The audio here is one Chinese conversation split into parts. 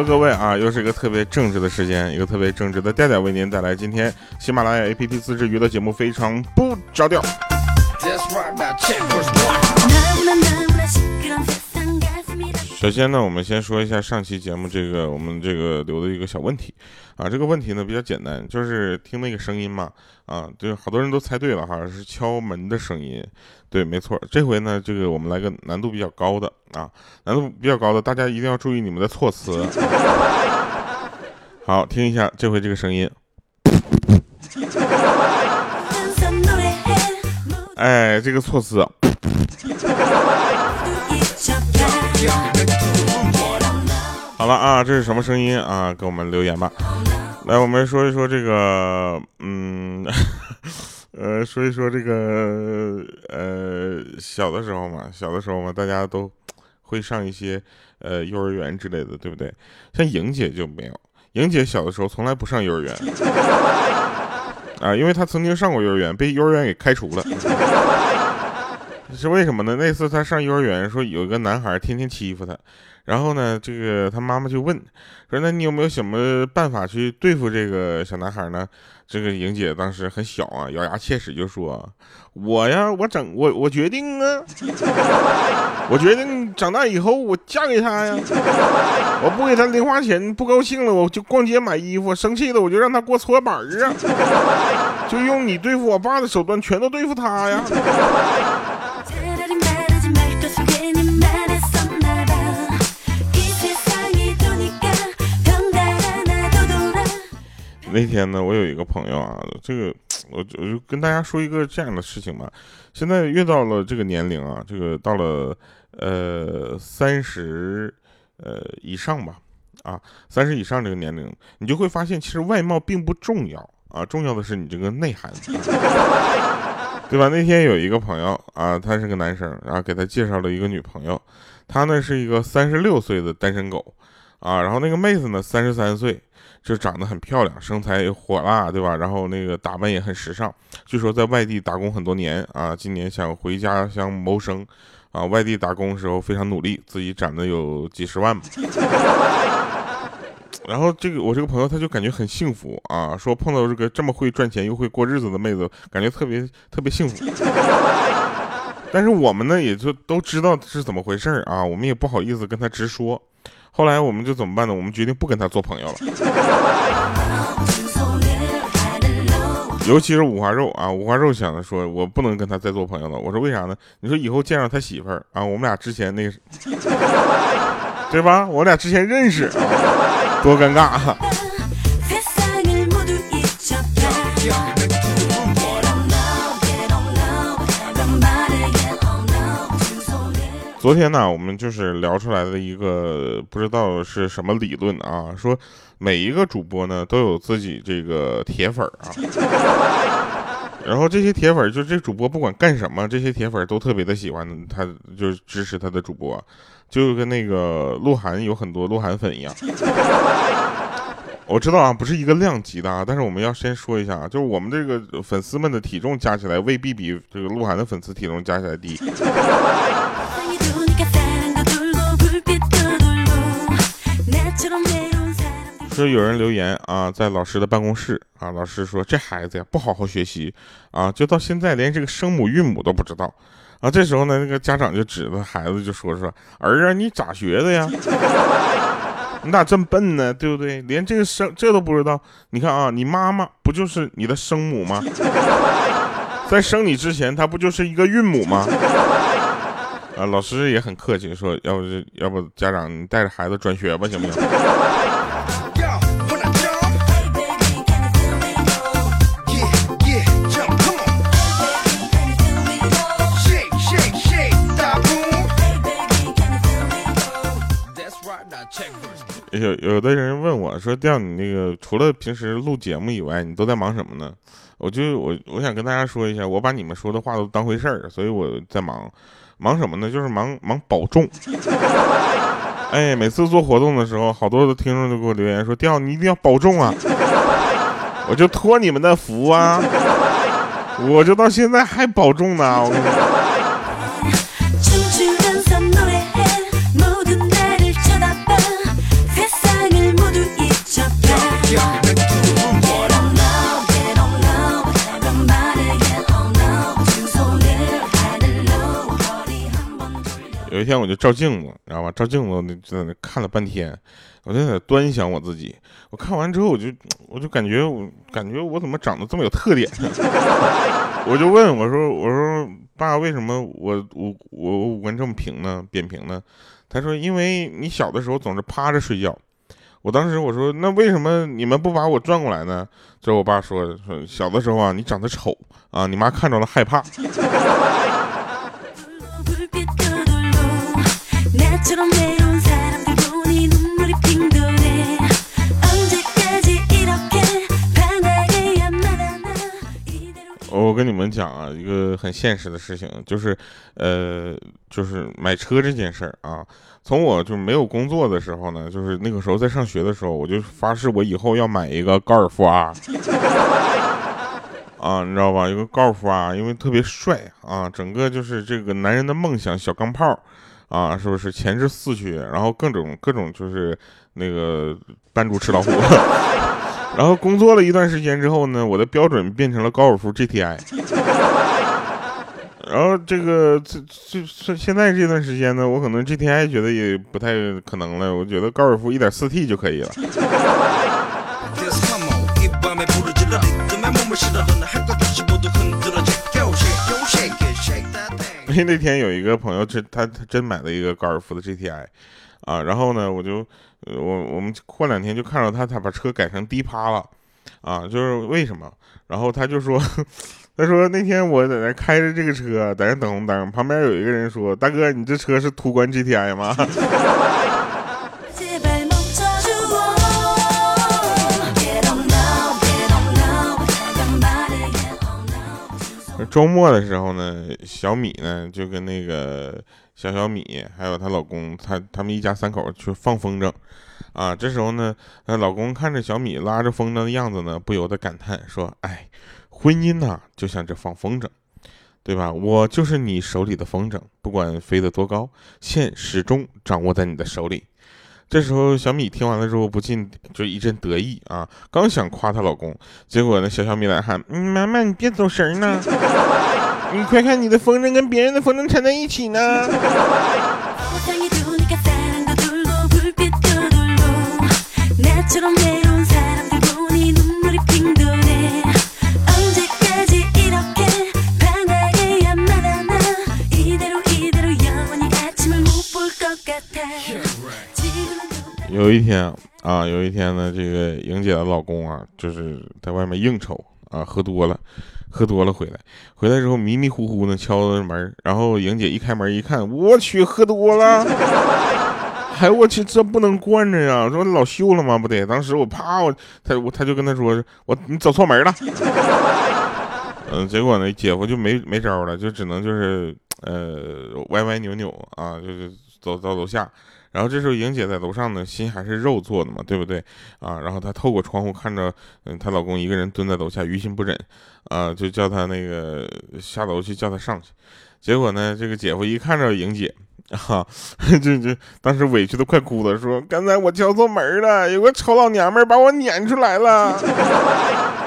Hello，各位啊，又是一个特别正直的时间，一个特别正直的调调为您带来今天喜马拉雅 APP 自制娱乐节目，非常不着调。首先呢，我们先说一下上期节目这个我们这个留的一个小问题。啊，这个问题呢比较简单，就是听那个声音嘛啊，就好多人都猜对了哈，是敲门的声音，对，没错。这回呢，这个我们来个难度比较高的啊，难度比较高的，大家一定要注意你们的措辞。好，听一下这回这个声音。哎，这个措辞。好了啊，这是什么声音啊？给我们留言吧。来，我们说一说这个，嗯，呃，说一说这个，呃，小的时候嘛，小的时候嘛，大家都会上一些呃幼儿园之类的，对不对？像莹姐就没有，莹姐小的时候从来不上幼儿园啊，因为她曾经上过幼儿园，被幼儿园给开除了。是为什么呢？那次她上幼儿园，说有一个男孩天天欺负她。然后呢，这个他妈妈就问说：“那你有没有什么办法去对付这个小男孩呢？”这个莹姐当时很小啊，咬牙切齿就说：“我呀，我整我我决定啊，我决定长大以后我嫁给他呀！我不给他零花钱，不高兴了我就逛街买衣服，生气了我就让他给我搓板儿啊，就用你对付我爸的手段，全都对付他呀！”那天呢，我有一个朋友啊，这个我我就跟大家说一个这样的事情吧。现在越到了这个年龄啊，这个到了呃三十呃以上吧，啊三十以上这个年龄，你就会发现其实外貌并不重要啊，重要的是你这个内涵，对吧？那天有一个朋友啊，他是个男生，然后给他介绍了一个女朋友，他呢是一个三十六岁的单身狗啊，然后那个妹子呢三十三岁。就长得很漂亮，身材火辣，对吧？然后那个打扮也很时尚。据说在外地打工很多年啊，今年想回家乡谋生，啊，外地打工的时候非常努力，自己攒的有几十万吧。然后这个我这个朋友他就感觉很幸福啊，说碰到这个这么会赚钱又会过日子的妹子，感觉特别特别幸福。但是我们呢也就都知道是怎么回事啊，我们也不好意思跟他直说。后来我们就怎么办呢？我们决定不跟他做朋友了。尤其是五花肉啊，五花肉想着说，我不能跟他再做朋友了。我说为啥呢？你说以后见着他媳妇儿啊，我们俩之前那个，对吧？我俩之前认识，多尴尬。昨天呢，我们就是聊出来的一个不知道是什么理论啊，说每一个主播呢都有自己这个铁粉啊，然后这些铁粉就这主播不管干什么，这些铁粉都特别的喜欢他，就是支持他的主播，就跟那个鹿晗有很多鹿晗粉一样。我知道啊，不是一个量级的啊，但是我们要先说一下啊，就是我们这个粉丝们的体重加起来未必比这个鹿晗的粉丝体重加起来低。说有人留言啊，在老师的办公室啊，老师说这孩子呀不好好学习啊，就到现在连这个声母韵母都不知道啊。这时候呢，那个家长就指着孩子就说说儿啊，你咋学的呀？你咋这么笨呢？对不对？连这个声这都不知道？你看啊，你妈妈不就是你的生母吗？在生你之前，她不就是一个韵母吗？啊，老师也很客气，说要不要不家长你带着孩子转学吧，行不行？有有的人问我说：“调你那个除了平时录节目以外，你都在忙什么呢？”我就我我想跟大家说一下，我把你们说的话都当回事儿，所以我在忙。忙什么呢？就是忙忙保重。哎，每次做活动的时候，好多的听众都给我留言说：“调你一定要保重啊！”我就托你们的福啊，我就到现在还保重呢。天我就照镜子，知道吧？照镜子那就在那看了半天，我就在端详我自己。我看完之后，我就我就感觉我感觉我怎么长得这么有特点？我就问我说我说爸，为什么我我我五官这么平呢？扁平呢？他说因为你小的时候总是趴着睡觉。我当时我说那为什么你们不把我转过来呢？这我爸说说小的时候啊，你长得丑啊，你妈看着了害怕。我跟你们讲啊，一个很现实的事情，就是，呃，就是买车这件事儿啊。从我就没有工作的时候呢，就是那个时候在上学的时候，我就发誓我以后要买一个高尔夫啊，啊，你知道吧？一个高尔夫啊，因为特别帅啊，整个就是这个男人的梦想，小钢炮啊，是不是前置四驱，然后各种各种就是那个扮猪吃老虎。然后工作了一段时间之后呢，我的标准变成了高尔夫 GTI。然后这个这这现在这段时间呢，我可能 GTI 觉得也不太可能了，我觉得高尔夫一点四 T 就可以了。因为那天有一个朋友，真他他真买了一个高尔夫的 GTI，啊，然后呢，我就。我我们过两天就看到他，他把车改成低趴了，啊，就是为什么？然后他就说，他说那天我在那开着这个车，在那等红灯，旁边有一个人说：“大哥，你这车是途观 GTI 吗？” 周末的时候呢，小米呢就跟那个小小米还有她老公，她他们一家三口去放风筝，啊，这时候呢，那老公看着小米拉着风筝的样子呢，不由得感叹说：“哎，婚姻呐，就像这放风筝，对吧？我就是你手里的风筝，不管飞得多高，线始终掌握在你的手里。”这时候，小米听完了之后，不禁就一阵得意啊！刚想夸她老公，结果呢，小小米来喊：“，妈妈，你别走神儿呢！你快看，你的风筝跟别人的风筝缠在一起呢！”有一天啊，有一天呢，这个莹姐的老公啊，就是在外面应酬啊，喝多了，喝多了回来，回来之后迷迷糊糊的敲门，然后莹姐一开门一看，我去，喝多了，哎我去，这不能惯着呀，说老秀了吗？不得，当时我啪，我他我他就跟他说，我你走错门了，嗯，结果呢，姐夫就没没招了，就只能就是呃歪歪扭扭啊，就是走到楼下。然后这时候，莹姐在楼上呢，心还是肉做的嘛，对不对啊？然后她透过窗户看着，嗯，她老公一个人蹲在楼下，于心不忍，啊，就叫她那个下楼去叫她上去。结果呢，这个姐夫一看着莹姐，啊，就就当时委屈的快哭了，说：“刚才我敲错门了，有个丑老娘们把我撵出来了。”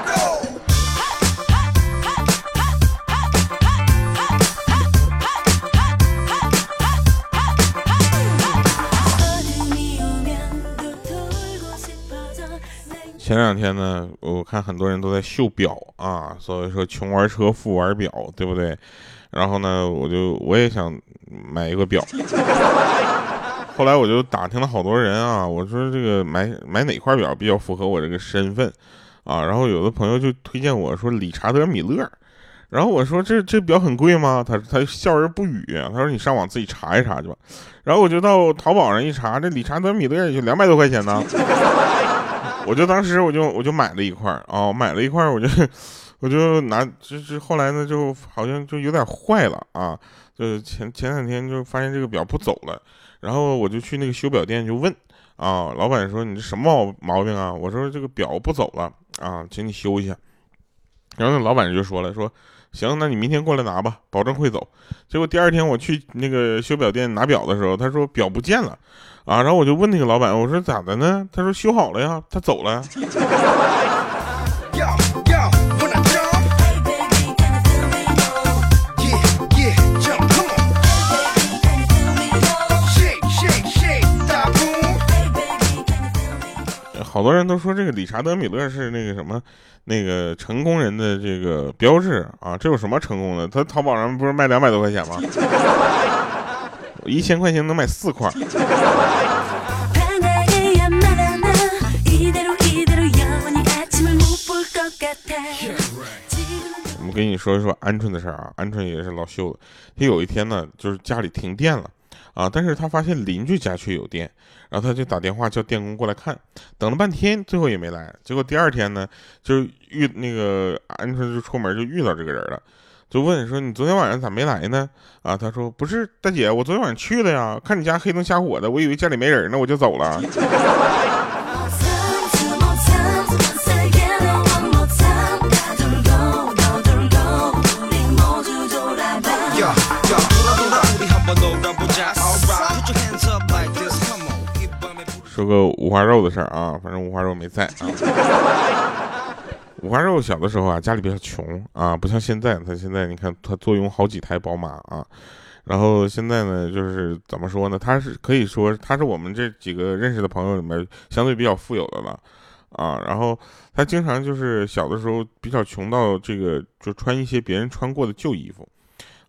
前两天呢，我看很多人都在秀表啊，所以说穷玩车，富玩表，对不对？然后呢，我就我也想买一个表。后来我就打听了好多人啊，我说这个买买哪块表比较符合我这个身份啊？然后有的朋友就推荐我说理查德米勒，然后我说这这表很贵吗？他他笑而不语，他说你上网自己查一查去吧。然后我就到淘宝上一查，这理查德米勒也就两百多块钱呢。我就当时我就我就买了一块儿啊，买了一块儿我就我就拿，就是后来呢，就好像就有点坏了啊，就前前两天就发现这个表不走了，然后我就去那个修表店就问啊，老板说你这什么毛毛病啊？我说这个表不走了啊，请你修一下。然后那老板就说了说，行，那你明天过来拿吧，保证会走。结果第二天我去那个修表店拿表的时候，他说表不见了。啊，然后我就问那个老板，我说咋的呢？他说修好了呀，他走了。好多人都说这个理查德米勒是那个什么，那个成功人的这个标志啊，这有什么成功的？他淘宝上不是卖两百多块钱吗？一千块钱能买四块。我们跟你说一说鹌鹑的事儿啊，鹌鹑也是老秀的。他有一天呢，就是家里停电了啊，但是他发现邻居家却有电，然后他就打电话叫电工过来看，等了半天，最后也没来。结果第二天呢，就遇那个鹌鹑就出门就遇到这个人了，就问说你昨天晚上咋没来呢？啊，他说不是大姐，我昨天晚上去了呀，看你家黑灯瞎火的，我以为家里没人呢，我就走了。说个五花肉的事儿啊，反正五花肉没在啊。五花肉小的时候啊，家里比较穷啊，不像现在，他现在你看他坐拥好几台宝马啊。然后现在呢，就是怎么说呢？他是可以说他是我们这几个认识的朋友里面相对比较富有的了啊。然后他经常就是小的时候比较穷到这个，就穿一些别人穿过的旧衣服。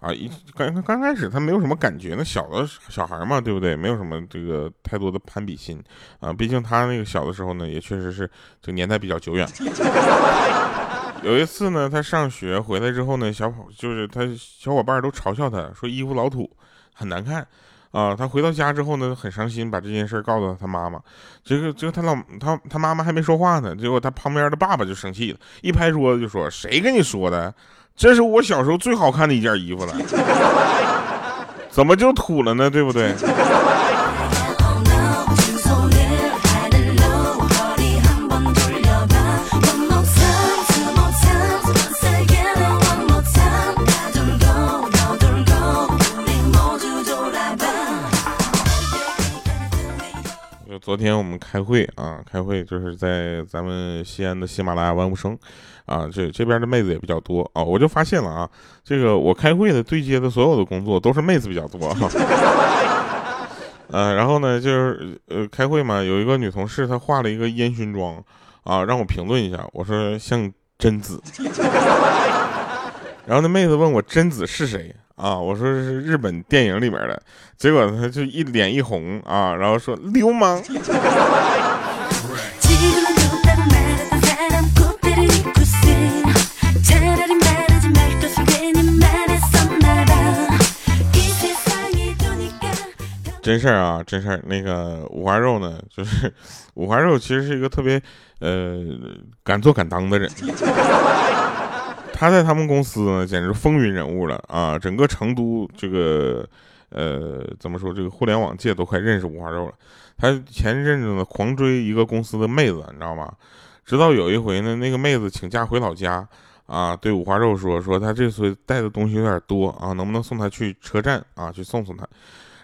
啊，一刚刚开始他没有什么感觉，那小的小孩嘛，对不对？没有什么这个太多的攀比心啊。毕竟他那个小的时候呢，也确实是这个年代比较久远。有一次呢，他上学回来之后呢，小伙就是他小伙伴都嘲笑他说衣服老土，很难看啊。他回到家之后呢，很伤心，把这件事儿告诉他妈妈。结果结果他老他他妈妈还没说话呢，结果他旁边的爸爸就生气了，一拍桌子就说：“谁跟你说的？”这是我小时候最好看的一件衣服了，怎么就土了呢？对不对？昨天我们开会啊，开会就是在咱们西安的喜马拉雅万物生，啊，这这边的妹子也比较多啊，我就发现了啊，这个我开会的对接的所有的工作都是妹子比较多，呃，然后呢就是呃开会嘛，有一个女同事她化了一个烟熏妆啊，让我评论一下，我说像贞子，然后那妹子问我贞子是谁。啊，我说是日本电影里面的，结果他就一脸一红啊，然后说流氓。真事儿啊，真事儿。那个五花肉呢，就是五花肉其实是一个特别呃敢做敢当的人。他在他们公司呢，简直风云人物了啊！整个成都这个，呃，怎么说？这个互联网界都快认识五花肉了。他前一阵子呢，狂追一个公司的妹子，你知道吗？直到有一回呢，那个妹子请假回老家，啊，对五花肉说：“说他这次带的东西有点多啊，能不能送他去车站啊，去送送他？”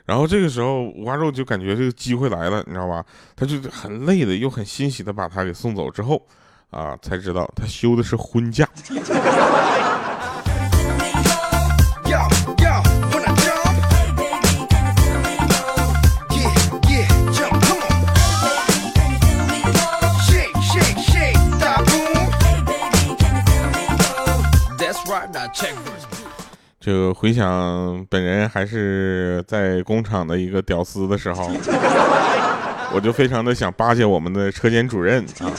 然后这个时候，五花肉就感觉这个机会来了，你知道吧？他就很累的，又很欣喜的把他给送走之后。啊，才知道他休的是婚假。这个回想本人还是在工厂的一个屌丝的时候，我就非常的想巴结我们的车间主任啊。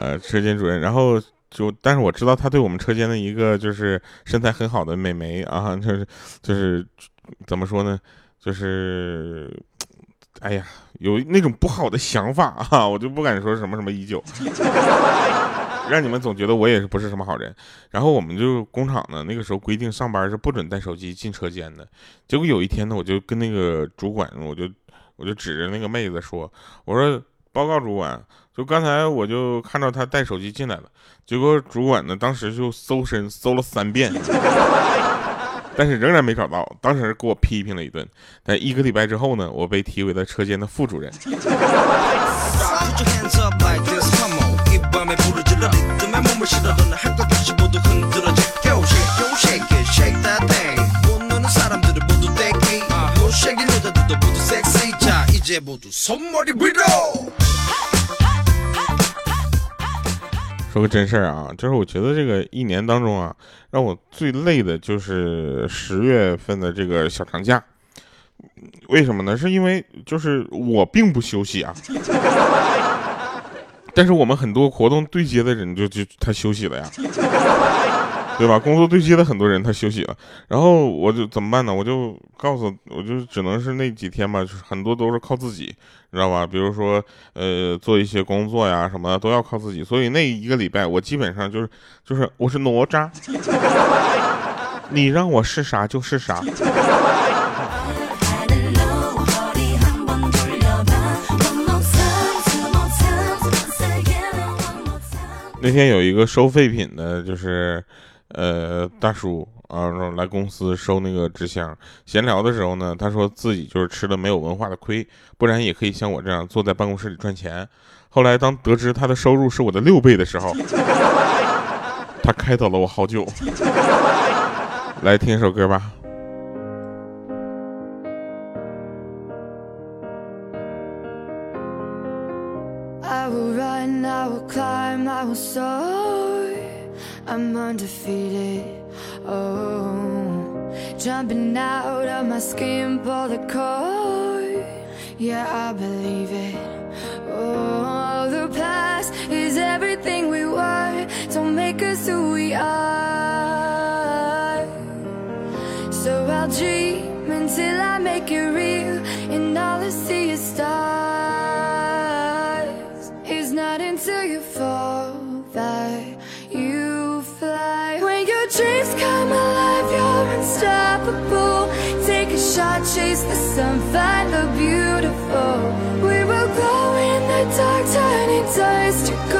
呃，车间主任，然后就，但是我知道他对我们车间的一个就是身材很好的美眉啊，就是就是怎么说呢，就是，哎呀，有那种不好的想法啊，我就不敢说什么什么已久，让你们总觉得我也是不是什么好人。然后我们就工厂呢，那个时候规定上班是不准带手机进车间的。结果有一天呢，我就跟那个主管，我就我就指着那个妹子说，我说。报告主管，就刚才我就看到他带手机进来了，结果主管呢当时就搜身搜了三遍，但是仍然没找到，当时给我批评了一顿。但一个礼拜之后呢，我被提为了车间的副主任。说个真事儿啊就是我觉得这个一年当中啊让我最累的就是十月份的这个小长假。为什么呢？是因为就是我并不休息啊。但是我们很多活动对接的人就就他休息了呀。对吧？工作对接的很多人他休息了，然后我就怎么办呢？我就告诉，我就只能是那几天吧，就是很多都是靠自己，你知道吧？比如说，呃，做一些工作呀什么都要靠自己，所以那一个礼拜我基本上就是就是我是哪吒，你让我是啥就是啥。那天有一个收废品的，就是。呃，大叔啊，来公司收那个纸箱。闲聊的时候呢，他说自己就是吃了没有文化的亏，不然也可以像我这样坐在办公室里赚钱。后来当得知他的收入是我的六倍的时候，他开导了我好久。来听一首歌吧。I'm undefeated. Oh, jumping out of my skin, pull the cord. Yeah, I believe it. Oh, the past is everything we were. Don't make us who we are. So I'll dream until I Take a shot, chase the sun, find the beautiful. We will glow in the dark, turning dust to gold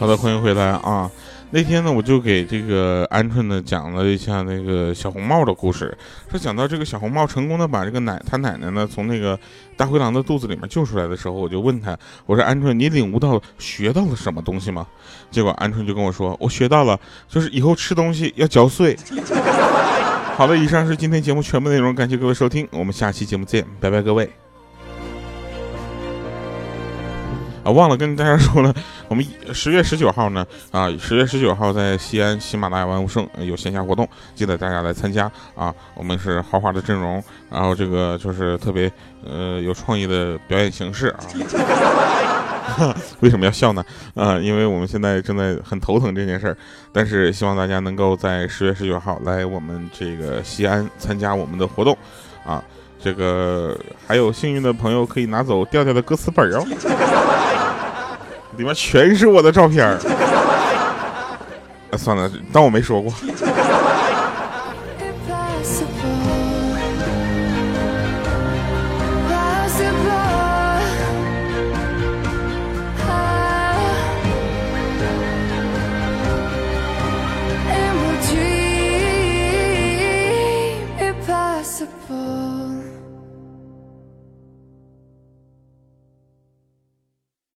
好的，欢迎回来啊！那天呢，我就给这个鹌鹑呢讲了一下那个小红帽的故事。说讲到这个小红帽成功的把这个奶他奶奶呢从那个大灰狼的肚子里面救出来的时候，我就问他，我说鹌鹑，你领悟到学到了什么东西吗？结果鹌鹑就跟我说，我学到了，就是以后吃东西要嚼碎。好了，以上是今天节目全部内容，感谢各位收听，我们下期节目见，拜拜，各位。啊，忘了跟大家说了，我们十月十九号呢，啊，十月十九号在西安喜马拉雅万物盛有线下活动，记得大家来参加啊。我们是豪华的阵容，然后这个就是特别呃有创意的表演形式啊。为什么要笑呢？啊，因为我们现在正在很头疼这件事儿，但是希望大家能够在十月十九号来我们这个西安参加我们的活动，啊，这个还有幸运的朋友可以拿走调调的歌词本哦，里面全是我的照片儿。算了，当我没说过。